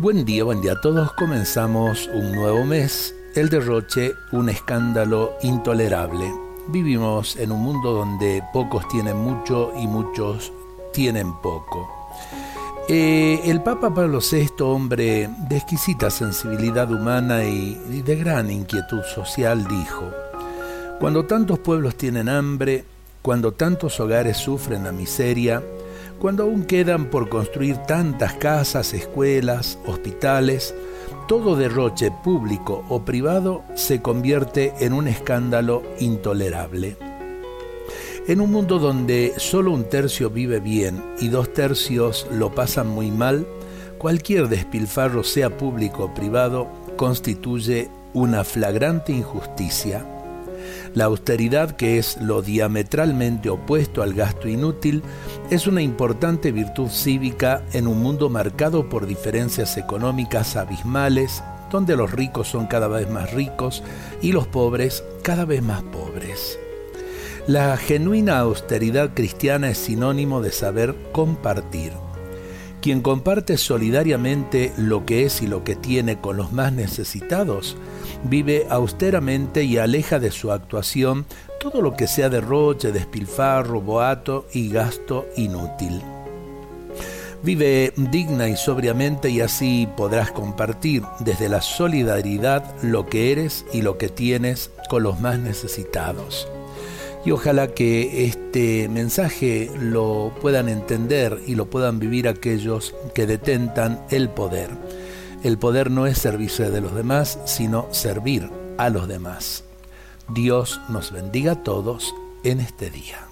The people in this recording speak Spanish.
Buen día, buen día a todos. Comenzamos un nuevo mes. El derroche, un escándalo intolerable. Vivimos en un mundo donde pocos tienen mucho y muchos tienen poco. Eh, el Papa Pablo VI, hombre de exquisita sensibilidad humana y de gran inquietud social, dijo, Cuando tantos pueblos tienen hambre, cuando tantos hogares sufren la miseria, cuando aún quedan por construir tantas casas, escuelas, hospitales, todo derroche público o privado se convierte en un escándalo intolerable. En un mundo donde solo un tercio vive bien y dos tercios lo pasan muy mal, cualquier despilfarro, sea público o privado, constituye una flagrante injusticia la austeridad, que es lo diametralmente opuesto al gasto inútil, es una importante virtud cívica en un mundo marcado por diferencias económicas abismales, donde los ricos son cada vez más ricos y los pobres cada vez más pobres. La genuina austeridad cristiana es sinónimo de saber compartir. Quien comparte solidariamente lo que es y lo que tiene con los más necesitados, vive austeramente y aleja de su actuación todo lo que sea derroche, despilfarro, boato y gasto inútil. Vive digna y sobriamente y así podrás compartir desde la solidaridad lo que eres y lo que tienes con los más necesitados. Y ojalá que este mensaje lo puedan entender y lo puedan vivir aquellos que detentan el poder el poder no es servirse de los demás, sino servir a los demás. Dios nos bendiga a todos en este día.